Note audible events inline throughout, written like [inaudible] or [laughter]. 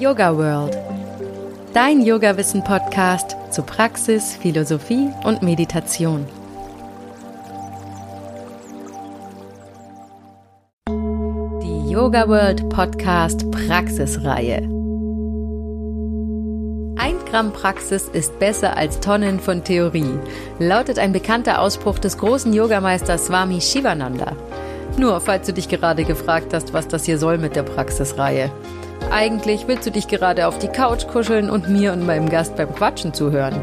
Yoga World. Dein Yoga-Wissen-Podcast zu Praxis, Philosophie und Meditation. Die Yoga World Podcast Praxisreihe. Ein Gramm Praxis ist besser als Tonnen von Theorie, lautet ein bekannter Ausspruch des großen Yogameisters Swami Shivananda. Nur falls du dich gerade gefragt hast, was das hier soll mit der Praxisreihe. Eigentlich willst du dich gerade auf die Couch kuscheln und mir und meinem Gast beim Quatschen zuhören.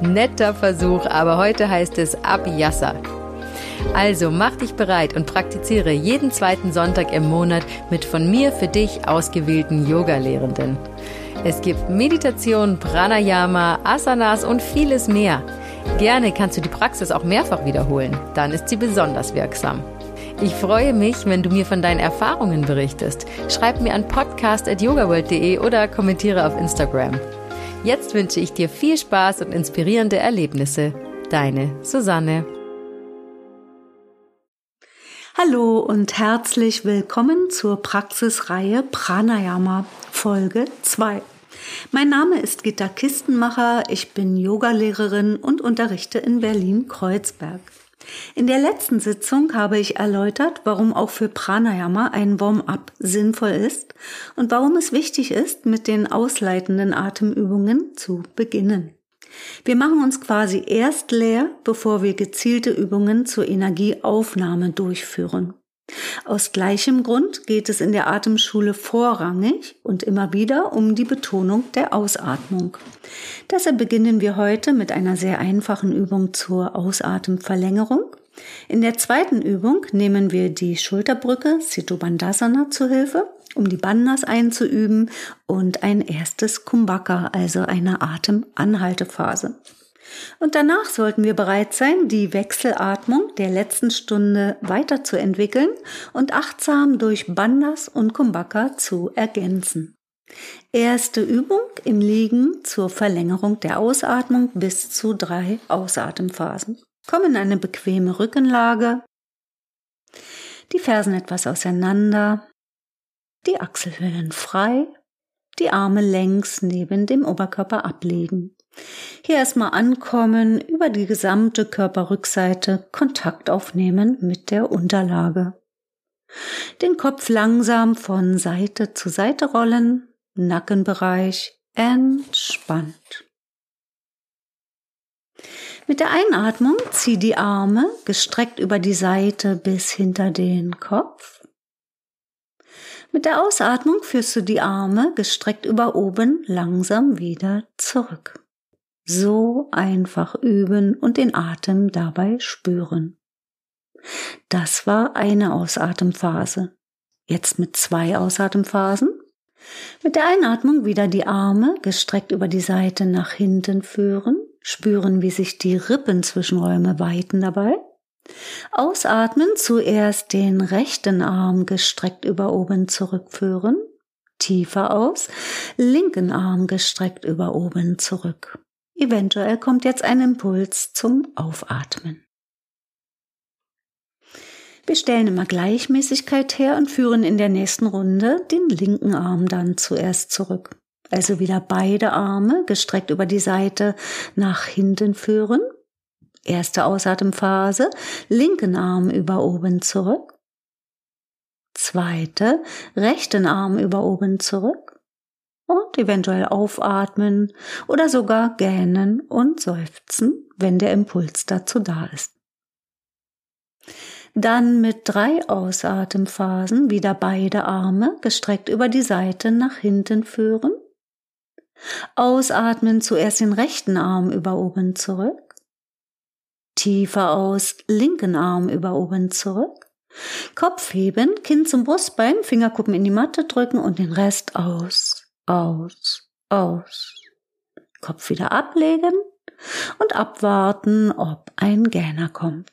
Netter Versuch, aber heute heißt es Abhyasa. Also mach dich bereit und praktiziere jeden zweiten Sonntag im Monat mit von mir für dich ausgewählten Yoga-Lehrenden. Es gibt Meditation, Pranayama, Asanas und vieles mehr. Gerne kannst du die Praxis auch mehrfach wiederholen, dann ist sie besonders wirksam. Ich freue mich, wenn du mir von deinen Erfahrungen berichtest. Schreib mir an podcast.yogaworld.de oder kommentiere auf Instagram. Jetzt wünsche ich dir viel Spaß und inspirierende Erlebnisse. Deine Susanne. Hallo und herzlich willkommen zur Praxisreihe Pranayama Folge 2. Mein Name ist Gitta Kistenmacher, ich bin Yogalehrerin und unterrichte in Berlin-Kreuzberg. In der letzten Sitzung habe ich erläutert, warum auch für Pranayama ein Warm-up sinnvoll ist und warum es wichtig ist, mit den ausleitenden Atemübungen zu beginnen. Wir machen uns quasi erst leer, bevor wir gezielte Übungen zur Energieaufnahme durchführen. Aus gleichem Grund geht es in der Atemschule vorrangig und immer wieder um die Betonung der Ausatmung. Deshalb beginnen wir heute mit einer sehr einfachen Übung zur Ausatemverlängerung. In der zweiten Übung nehmen wir die Schulterbrücke Bandhasana zu Hilfe, um die Bandhas einzuüben und ein erstes Kumbhaka, also eine Atemanhaltephase. Und danach sollten wir bereit sein, die Wechselatmung der letzten Stunde weiterzuentwickeln und achtsam durch Bandas und Kumbhaka zu ergänzen. Erste Übung im Liegen zur Verlängerung der Ausatmung bis zu drei Ausatemphasen. Komm in eine bequeme Rückenlage, die Fersen etwas auseinander, die Achselhöhlen frei, die Arme längs neben dem Oberkörper ablegen. Hier erstmal ankommen, über die gesamte Körperrückseite Kontakt aufnehmen mit der Unterlage. Den Kopf langsam von Seite zu Seite rollen, Nackenbereich entspannt. Mit der Einatmung zieh die Arme gestreckt über die Seite bis hinter den Kopf. Mit der Ausatmung führst du die Arme gestreckt über oben langsam wieder zurück so einfach üben und den Atem dabei spüren. Das war eine Ausatemphase. Jetzt mit zwei Ausatemphasen. Mit der Einatmung wieder die Arme gestreckt über die Seite nach hinten führen, spüren, wie sich die Rippenzwischenräume weiten dabei. Ausatmen, zuerst den rechten Arm gestreckt über oben zurückführen, tiefer aus, linken Arm gestreckt über oben zurück. Eventuell kommt jetzt ein Impuls zum Aufatmen. Wir stellen immer Gleichmäßigkeit her und führen in der nächsten Runde den linken Arm dann zuerst zurück. Also wieder beide Arme gestreckt über die Seite nach hinten führen. Erste Ausatemphase, linken Arm über oben zurück. Zweite, rechten Arm über oben zurück und eventuell aufatmen oder sogar gähnen und seufzen, wenn der Impuls dazu da ist. Dann mit drei Ausatemphasen wieder beide Arme gestreckt über die Seite nach hinten führen. Ausatmen zuerst den rechten Arm über oben zurück. Tiefer aus, linken Arm über oben zurück. Kopf heben, Kinn zum Brustbein, Fingerkuppen in die Matte drücken und den Rest aus aus, aus. Kopf wieder ablegen und abwarten, ob ein Gähner kommt.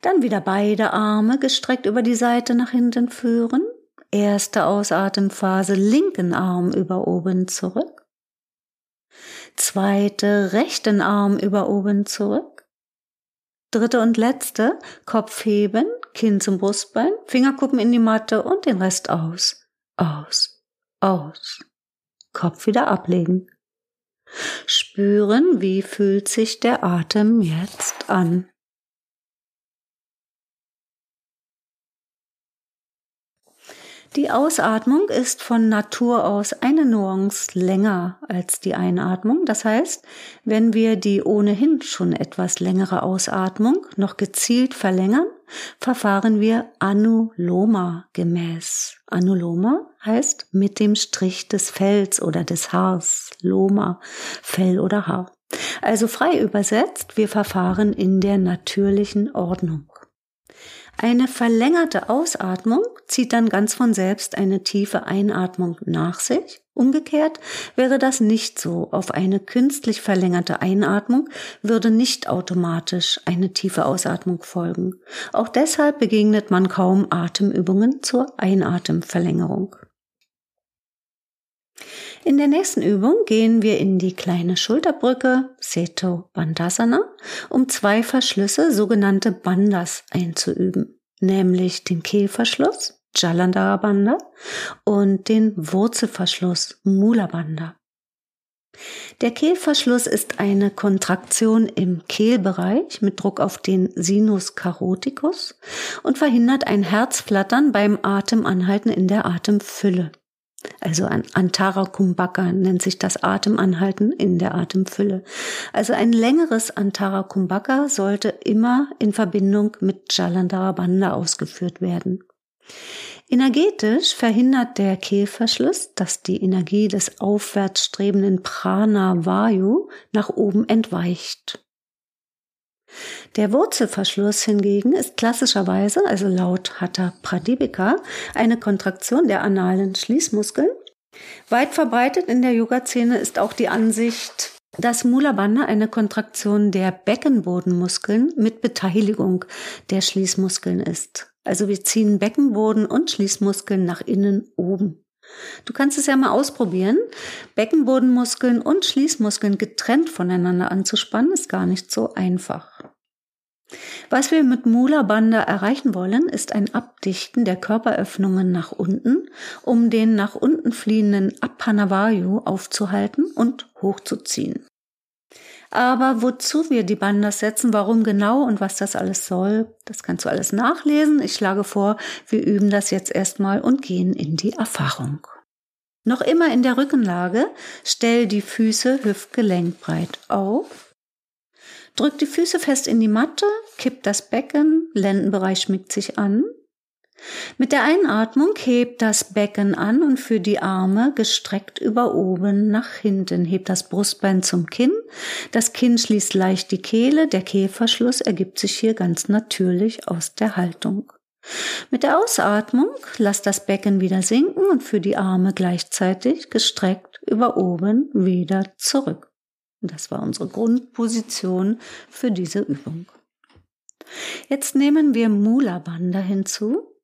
Dann wieder beide Arme gestreckt über die Seite nach hinten führen. Erste Ausatemphase linken Arm über oben zurück. Zweite rechten Arm über oben zurück. Dritte und letzte, Kopf heben, Kinn zum Brustbein, Fingerkuppen in die Matte und den Rest aus. Aus. Aus. Kopf wieder ablegen. Spüren, wie fühlt sich der Atem jetzt an. Die Ausatmung ist von Natur aus eine Nuance länger als die Einatmung. Das heißt, wenn wir die ohnehin schon etwas längere Ausatmung noch gezielt verlängern, verfahren wir Anuloma gemäß. Anuloma heißt mit dem Strich des Fells oder des Haars. Loma, Fell oder Haar. Also frei übersetzt, wir verfahren in der natürlichen Ordnung. Eine verlängerte Ausatmung zieht dann ganz von selbst eine tiefe Einatmung nach sich. Umgekehrt wäre das nicht so. Auf eine künstlich verlängerte Einatmung würde nicht automatisch eine tiefe Ausatmung folgen. Auch deshalb begegnet man kaum Atemübungen zur Einatemverlängerung. In der nächsten Übung gehen wir in die kleine Schulterbrücke, Seto Bandhasana, um zwei Verschlüsse, sogenannte Bandas, einzuüben, nämlich den Kehlverschluss, Jalandhara Banda, und den Wurzelverschluss, Mula Banda. Der Kehlverschluss ist eine Kontraktion im Kehlbereich mit Druck auf den Sinus caroticus und verhindert ein Herzflattern beim Atemanhalten in der Atemfülle. Also ein Antara Kumbhaka nennt sich das Atemanhalten in der Atemfülle. Also ein längeres Antara Kumbhaka sollte immer in Verbindung mit Jalandhara Bandha ausgeführt werden. Energetisch verhindert der Kehlverschluss, dass die Energie des aufwärts strebenden Prana Vayu nach oben entweicht. Der Wurzelverschluss hingegen ist klassischerweise, also laut Hatha Pradipika, eine Kontraktion der analen Schließmuskeln. Weit verbreitet in der Yoga-Szene ist auch die Ansicht, dass Mula Bandha eine Kontraktion der Beckenbodenmuskeln mit Beteiligung der Schließmuskeln ist. Also wir ziehen Beckenboden und Schließmuskeln nach innen oben. Du kannst es ja mal ausprobieren. Beckenbodenmuskeln und Schließmuskeln getrennt voneinander anzuspannen, ist gar nicht so einfach. Was wir mit Mula Bandha erreichen wollen, ist ein Abdichten der Körperöffnungen nach unten, um den nach unten fliehenden Apanavayu aufzuhalten und hochzuziehen. Aber wozu wir die Bandas setzen, warum genau und was das alles soll, das kannst du alles nachlesen. Ich schlage vor, wir üben das jetzt erstmal und gehen in die Erfahrung. Noch immer in der Rückenlage, stell die Füße hüftgelenkbreit auf. Drück die Füße fest in die Matte, kipp das Becken, Lendenbereich schmiegt sich an. Mit der Einatmung hebt das Becken an und führt die Arme gestreckt über oben nach hinten. Hebt das Brustbein zum Kinn. Das Kinn schließt leicht die Kehle. Der Kehlverschluss ergibt sich hier ganz natürlich aus der Haltung. Mit der Ausatmung lass das Becken wieder sinken und führ die Arme gleichzeitig gestreckt über oben wieder zurück. Das war unsere Grundposition für diese Übung. Jetzt nehmen wir Mula Bandha hinzu.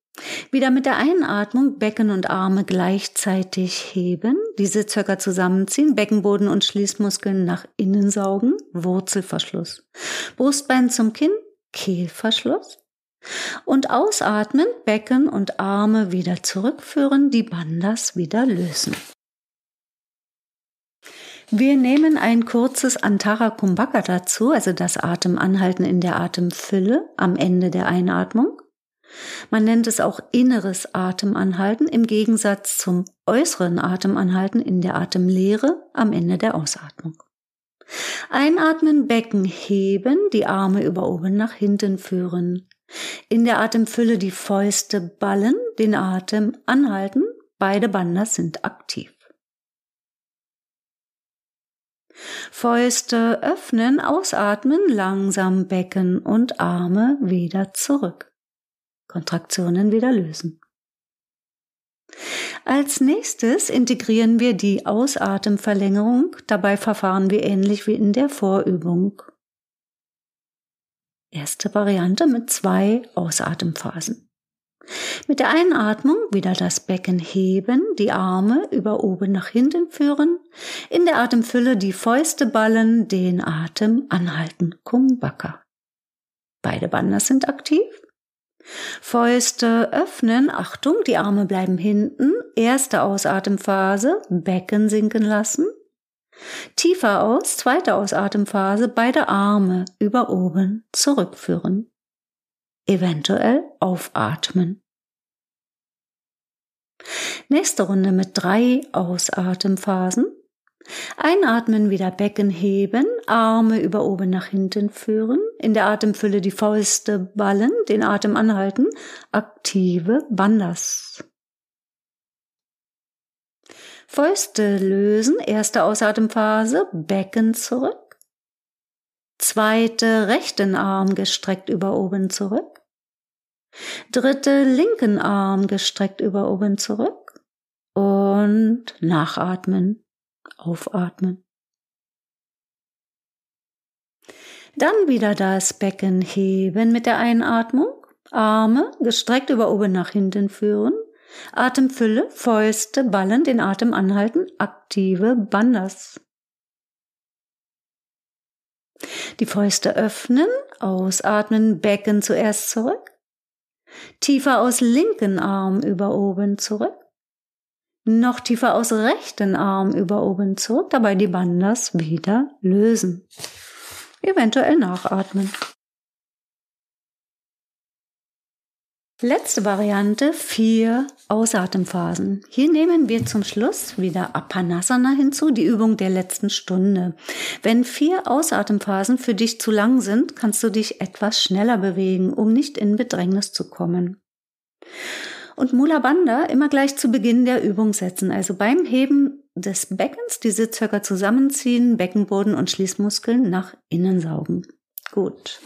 Wieder mit der Einatmung Becken und Arme gleichzeitig heben, diese circa zusammenziehen, Beckenboden und Schließmuskeln nach innen saugen, Wurzelverschluss. Brustbein zum Kinn, Kehlverschluss. Und ausatmen, Becken und Arme wieder zurückführen, die Bandas wieder lösen. Wir nehmen ein kurzes Antara Kumbhaka dazu, also das Atemanhalten in der Atemfülle am Ende der Einatmung. Man nennt es auch inneres Atemanhalten im Gegensatz zum äußeren Atemanhalten in der Atemlehre am Ende der Ausatmung. Einatmen, Becken heben, die Arme über oben nach hinten führen. In der Atemfülle die Fäuste ballen, den Atem anhalten, beide Bandas sind aktiv. Fäuste öffnen, ausatmen, langsam Becken und Arme wieder zurück. Kontraktionen wieder lösen. Als nächstes integrieren wir die Ausatemverlängerung. Dabei verfahren wir ähnlich wie in der Vorübung. Erste Variante mit zwei Ausatemphasen. Mit der Einatmung wieder das Becken heben, die Arme über oben nach hinten führen, in der Atemfülle die Fäuste ballen, den Atem anhalten, Kumbhaka. Beide Banders sind aktiv. Fäuste öffnen, Achtung, die Arme bleiben hinten. Erste Ausatemphase, Becken sinken lassen. Tiefer aus, zweite Ausatemphase, beide Arme über oben zurückführen. Eventuell aufatmen. Nächste Runde mit drei Ausatemphasen. Einatmen, wieder Becken heben, Arme über oben nach hinten führen, in der Atemfülle die Fäuste ballen, den Atem anhalten, aktive Bandas. Fäuste lösen, erste Ausatemphase, Becken zurück. Zweite, rechten Arm gestreckt über oben zurück. Dritte, linken Arm gestreckt über oben zurück. Und nachatmen, aufatmen. Dann wieder das Becken heben mit der Einatmung. Arme gestreckt über oben nach hinten führen. Atemfülle, Fäuste, Ballen, den Atem anhalten, aktive Bandas. Die Fäuste öffnen, ausatmen, Becken zuerst zurück. Tiefer aus linken Arm über oben zurück. Noch tiefer aus rechten Arm über oben zurück, dabei die Bandas wieder lösen. Eventuell nachatmen. Letzte Variante, vier Ausatemphasen. Hier nehmen wir zum Schluss wieder Apanasana hinzu, die Übung der letzten Stunde. Wenn vier Ausatemphasen für dich zu lang sind, kannst du dich etwas schneller bewegen, um nicht in Bedrängnis zu kommen. Und Mula Bandha immer gleich zu Beginn der Übung setzen, also beim Heben des Beckens die Sitzhöcker zusammenziehen, Beckenboden und Schließmuskeln nach innen saugen. Gut.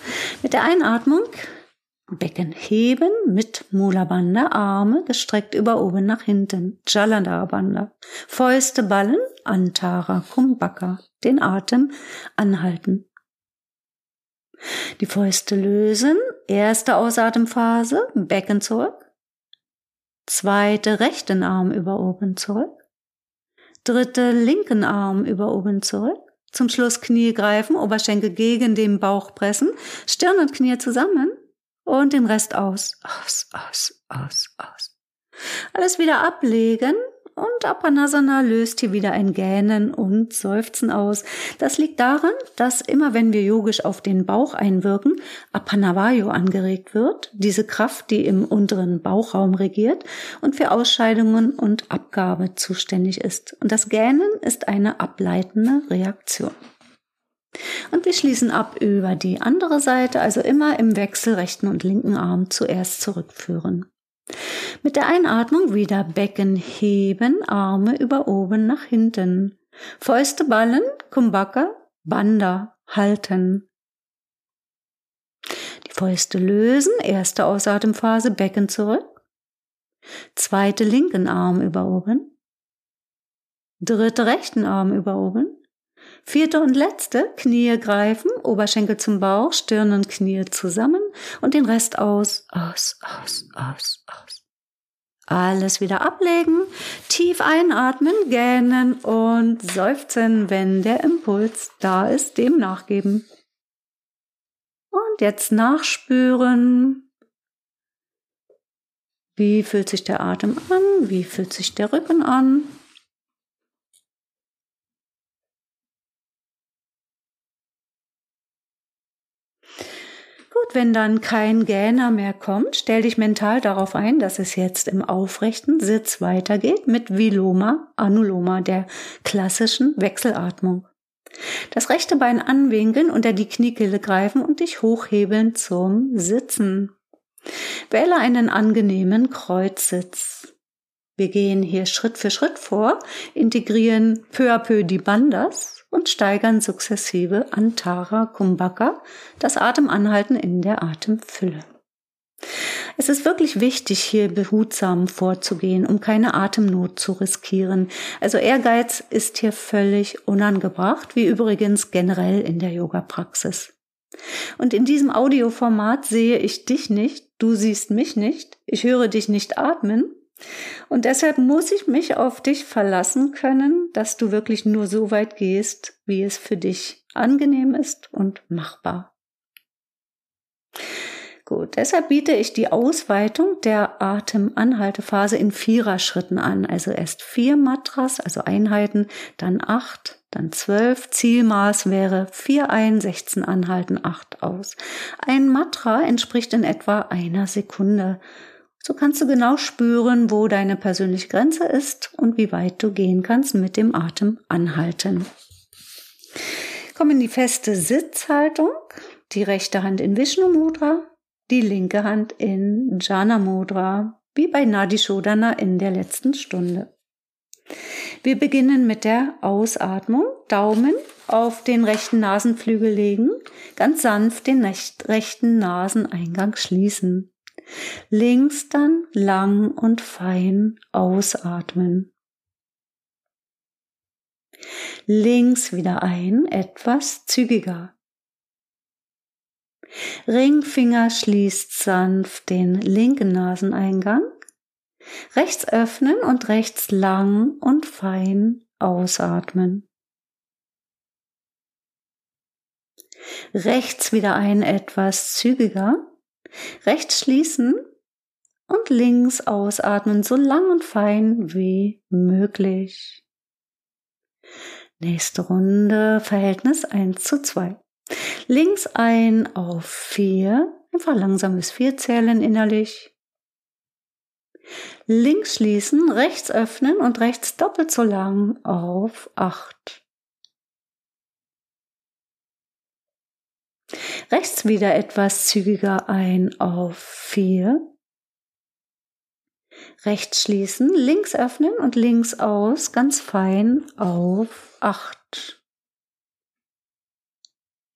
Mit der Einatmung Becken heben mit Mula Bandha, Arme gestreckt über oben nach hinten, Jalandhara Bandha. Fäuste ballen, Antara Kumbhaka, den Atem anhalten. Die Fäuste lösen, erste Ausatemphase, Becken zurück. Zweite rechten Arm über oben zurück. Dritte linken Arm über oben zurück. Zum Schluss Knie greifen, Oberschenkel gegen den Bauch pressen, Stirn und Knie zusammen und den Rest aus. Aus, aus, aus, aus. Alles wieder ablegen und Apanasana löst hier wieder ein Gähnen und Seufzen aus. Das liegt daran, dass immer wenn wir yogisch auf den Bauch einwirken, Apanavayo angeregt wird, diese Kraft, die im unteren Bauchraum regiert und für Ausscheidungen und Abgabe zuständig ist. Und das Gähnen ist eine ableitende Reaktion. Und wir schließen ab über die andere Seite, also immer im Wechsel rechten und linken Arm zuerst zurückführen. Mit der Einatmung wieder Becken heben, Arme über oben nach hinten. Fäuste ballen, Kumbhaka, Banda halten. Die Fäuste lösen, erste Ausatemphase, Becken zurück. Zweite linken Arm über oben. Dritte rechten Arm über oben. Vierte und letzte, Knie greifen, Oberschenkel zum Bauch, Stirn und Knie zusammen und den Rest aus, aus, aus, aus, aus. Alles wieder ablegen, tief einatmen, gähnen und seufzen, wenn der Impuls da ist, dem nachgeben. Und jetzt nachspüren. Wie fühlt sich der Atem an? Wie fühlt sich der Rücken an? Wenn dann kein Gähner mehr kommt, stell dich mental darauf ein, dass es jetzt im aufrechten Sitz weitergeht mit Viloma Anuloma, der klassischen Wechselatmung. Das rechte Bein anwinkeln, unter die Kniekehle greifen und dich hochhebeln zum Sitzen. Wähle einen angenehmen Kreuzsitz. Wir gehen hier Schritt für Schritt vor, integrieren peu à peu die Bandas, und steigern sukzessive Antara Kumbhaka, das Atemanhalten in der Atemfülle. Es ist wirklich wichtig, hier behutsam vorzugehen, um keine Atemnot zu riskieren. Also Ehrgeiz ist hier völlig unangebracht, wie übrigens generell in der Yoga-Praxis. Und in diesem Audioformat sehe ich dich nicht, du siehst mich nicht, ich höre dich nicht atmen und deshalb muss ich mich auf dich verlassen können, dass du wirklich nur so weit gehst, wie es für dich angenehm ist und machbar. Gut, deshalb biete ich die Ausweitung der Atemanhaltephase in Viererschritten an. Also erst vier Matras, also Einheiten, dann acht, dann zwölf. Zielmaß wäre vier ein, 16 anhalten, acht aus. Ein Matra entspricht in etwa einer Sekunde. So kannst du genau spüren, wo deine persönliche Grenze ist und wie weit du gehen kannst mit dem Atem anhalten. Komm in die feste Sitzhaltung, die rechte Hand in Vishnu Mudra, die linke Hand in Jana Mudra, wie bei Nadi Shodhana in der letzten Stunde. Wir beginnen mit der Ausatmung. Daumen auf den rechten Nasenflügel legen, ganz sanft den rechten Naseneingang schließen. Links dann lang und fein ausatmen. Links wieder ein, etwas zügiger. Ringfinger schließt sanft den linken Naseneingang. Rechts öffnen und rechts lang und fein ausatmen. Rechts wieder ein etwas zügiger. Rechts schließen und links ausatmen, so lang und fein wie möglich. Nächste Runde, Verhältnis 1 zu 2. Links ein auf 4, einfach langsames 4 zählen innerlich. Links schließen, rechts öffnen und rechts doppelt so lang auf 8. Rechts wieder etwas zügiger ein auf 4. Rechts schließen, links öffnen und links aus, ganz fein auf 8.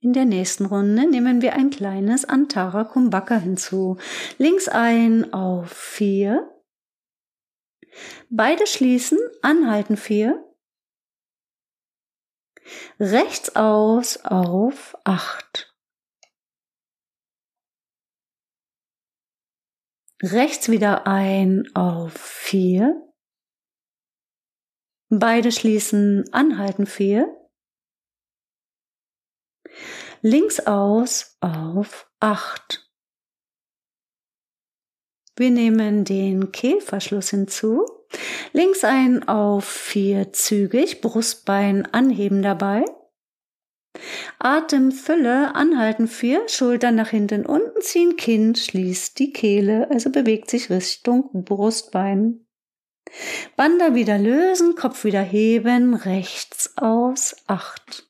In der nächsten Runde nehmen wir ein kleines Antara Kumbhaka hinzu. Links ein auf 4. Beide schließen, anhalten 4. Rechts aus auf 8. Rechts wieder ein auf 4. Beide schließen, anhalten 4. Links aus auf 8. Wir nehmen den Kehlverschluss hinzu. Links ein auf 4 zügig, Brustbein anheben dabei. Atemfülle, anhalten vier, Schultern nach hinten unten ziehen, Kinn schließt die Kehle, also bewegt sich Richtung Brustbein. Wander wieder lösen, Kopf wieder heben, rechts aus, acht.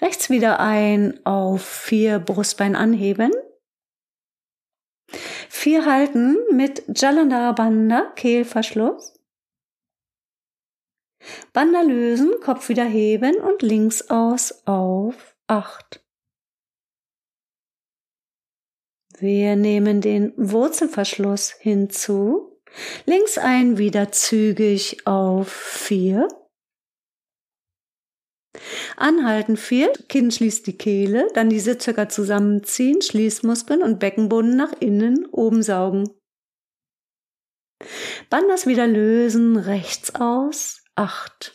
Rechts wieder ein auf vier Brustbein anheben. Vier halten mit Jalandhara Bandha, Kehlverschluss. Banda lösen, Kopf wieder heben und links aus auf 8. Wir nehmen den Wurzelverschluss hinzu. Links ein, wieder zügig auf 4. Anhalten 4, Kinn schließt die Kehle, dann die Sitzhöcker zusammenziehen, Schließmuskeln und Beckenboden nach innen oben saugen. Bandas wieder lösen, rechts aus, acht.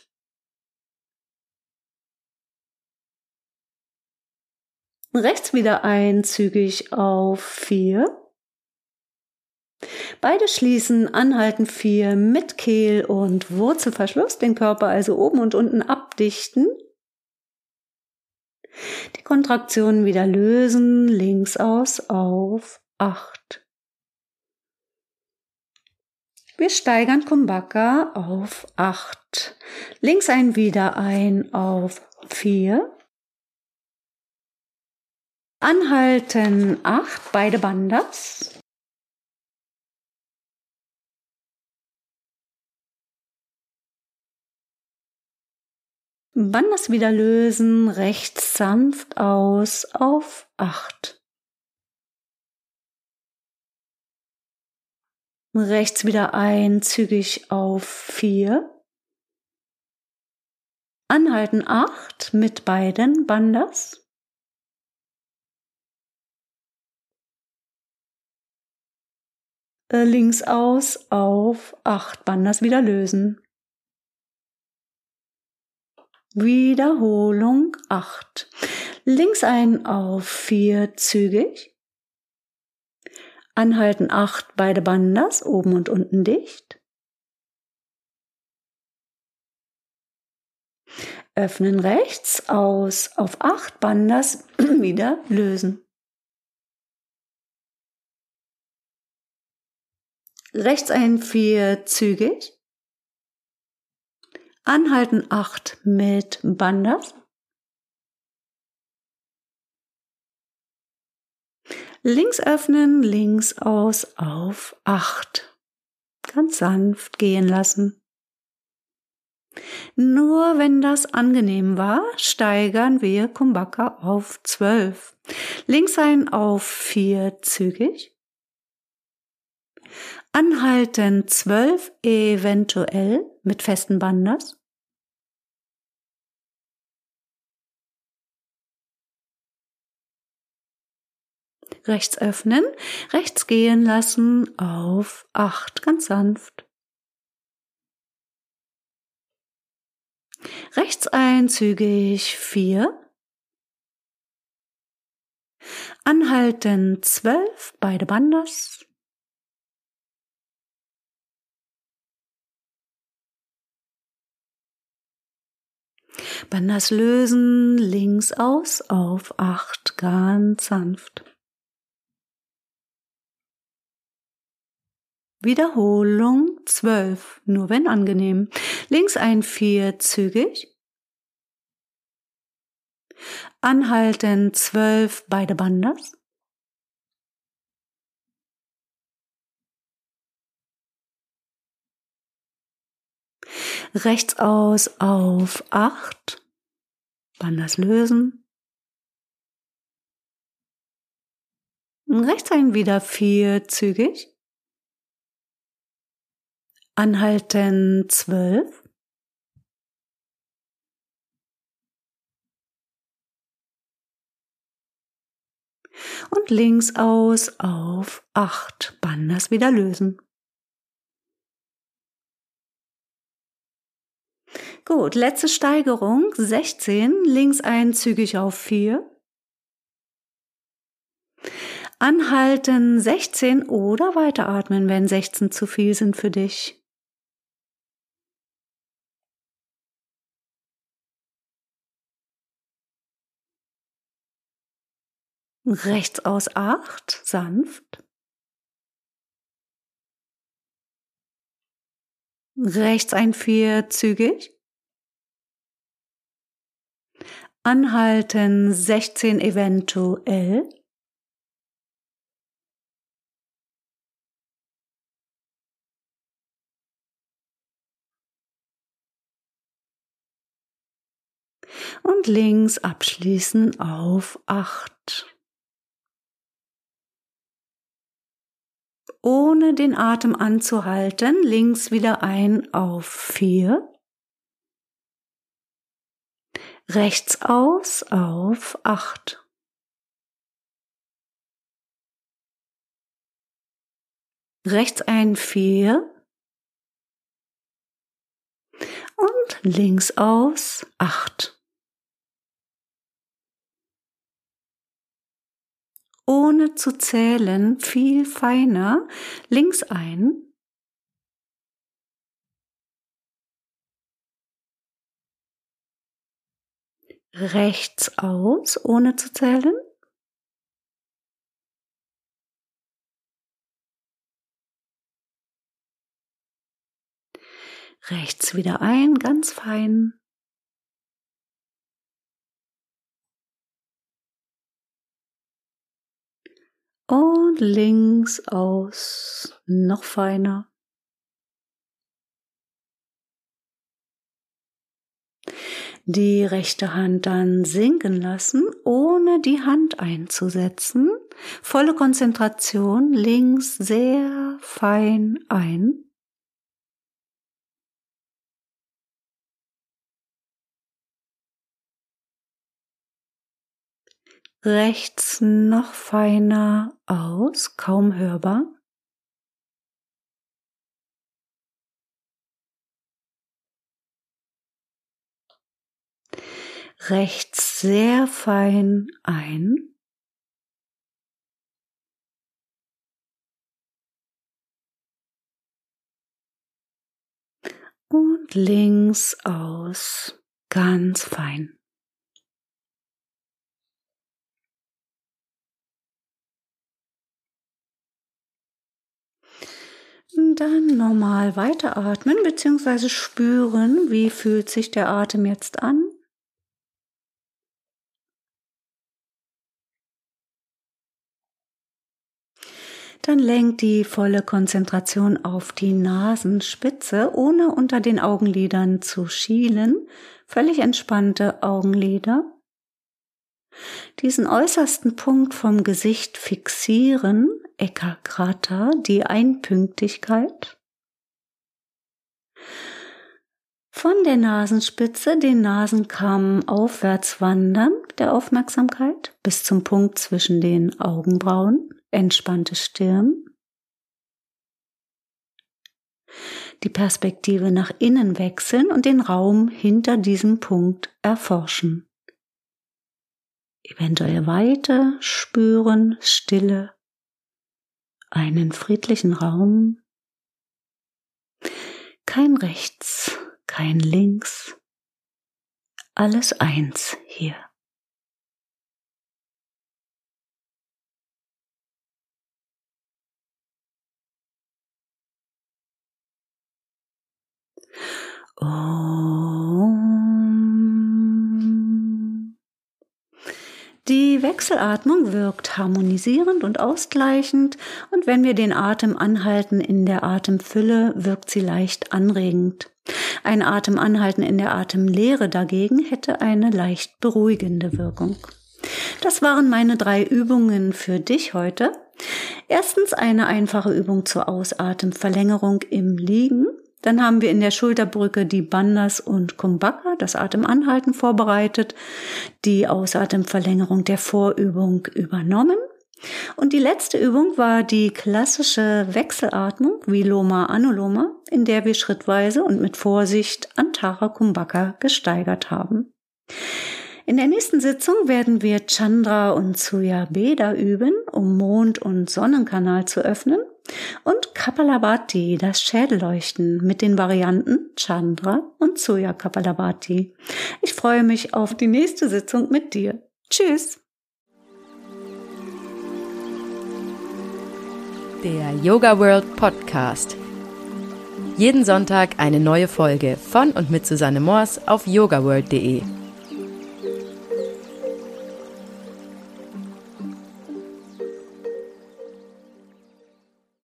Rechts wieder einzügig auf vier. Beide schließen, anhalten vier mit Kehl und Wurzelverschluss, den Körper also oben und unten abdichten. Die Kontraktionen wieder lösen, links aus auf acht. Wir steigern Kumbhaka auf 8. Links ein wieder ein auf 4. Anhalten 8, beide Bandas. Bandas wieder lösen, rechts sanft aus auf 8. rechts wieder ein, zügig auf vier. Anhalten acht mit beiden Bandas. Äh, links aus auf acht Bandas wieder lösen. Wiederholung 8. Links ein auf 4 zügig. Anhalten 8, beide Bandas, oben und unten dicht. Öffnen rechts, aus auf 8 Bandas, [clears throat] wieder lösen. Rechts ein 4 zügig. Anhalten 8 mit Bandas. Links öffnen, links aus auf 8. Ganz sanft gehen lassen. Nur wenn das angenehm war, steigern wir Kumbhaka auf 12. Links ein auf 4 zügig. Anhalten 12 eventuell mit festen Bandas. Rechts öffnen, rechts gehen lassen auf 8, ganz sanft. Rechts einzügig 4. Anhalten 12, beide Bandas. Bandas lösen, links aus auf 8, ganz sanft. Wiederholung 12, nur wenn angenehm. Links ein 4 zügig. Anhalten 12, beide Bandas. Rechts aus auf 8. Bandas lösen. Rechts ein wieder 4 zügig. Anhalten 12. Und links aus auf 8. Bandas wieder lösen. Gut, letzte Steigerung 16, links einzügig auf 4. Anhalten 16 oder weiteratmen, wenn 16 zu viel sind für dich. Rechts aus 8, sanft. Rechts ein 4, zügig. Anhalten 16 eventuell. Und links abschließen auf 8. ohne den Atem anzuhalten, links wieder ein auf vier. Rechts aus auf acht. Rechts ein vier. Und links aus acht. Ohne zu zählen, viel feiner, links ein, rechts aus, ohne zu zählen, rechts wieder ein, ganz fein, Und links aus noch feiner. Die rechte Hand dann sinken lassen, ohne die Hand einzusetzen. Volle Konzentration links sehr fein ein. Rechts noch feiner aus, kaum hörbar. rechts sehr fein ein. Und links aus, ganz fein. Dann normal weiteratmen bzw. spüren, wie fühlt sich der Atem jetzt an. Dann lenkt die volle Konzentration auf die Nasenspitze, ohne unter den Augenlidern zu schielen. Völlig entspannte Augenlider. Diesen äußersten Punkt vom Gesicht fixieren, Ekagrata, die Einpünktigkeit. Von der Nasenspitze den Nasenkamm aufwärts wandern der Aufmerksamkeit bis zum Punkt zwischen den Augenbrauen entspannte Stirn, die Perspektive nach innen wechseln und den Raum hinter diesem Punkt erforschen. Eventuell Weite spüren, Stille, einen friedlichen Raum, kein Rechts, kein Links, alles eins hier. Die Wechselatmung wirkt harmonisierend und ausgleichend und wenn wir den Atem anhalten in der Atemfülle, wirkt sie leicht anregend. Ein Atemanhalten in der Atemlehre dagegen hätte eine leicht beruhigende Wirkung. Das waren meine drei Übungen für dich heute. Erstens eine einfache Übung zur Ausatemverlängerung im Liegen. Dann haben wir in der Schulterbrücke die Bandas und Kumbhaka, das Atemanhalten vorbereitet, die Ausatemverlängerung der Vorübung übernommen. Und die letzte Übung war die klassische Wechselatmung, Viloma Anuloma, in der wir schrittweise und mit Vorsicht Antara Kumbhaka gesteigert haben. In der nächsten Sitzung werden wir Chandra und Suya Beda üben, um Mond- und Sonnenkanal zu öffnen und Kapalabhati, das Schädelleuchten mit den Varianten Chandra und Suya Kapalabhati. Ich freue mich auf die nächste Sitzung mit dir. Tschüss! Der Yoga World Podcast. Jeden Sonntag eine neue Folge von und mit Susanne Moors auf yogaworld.de.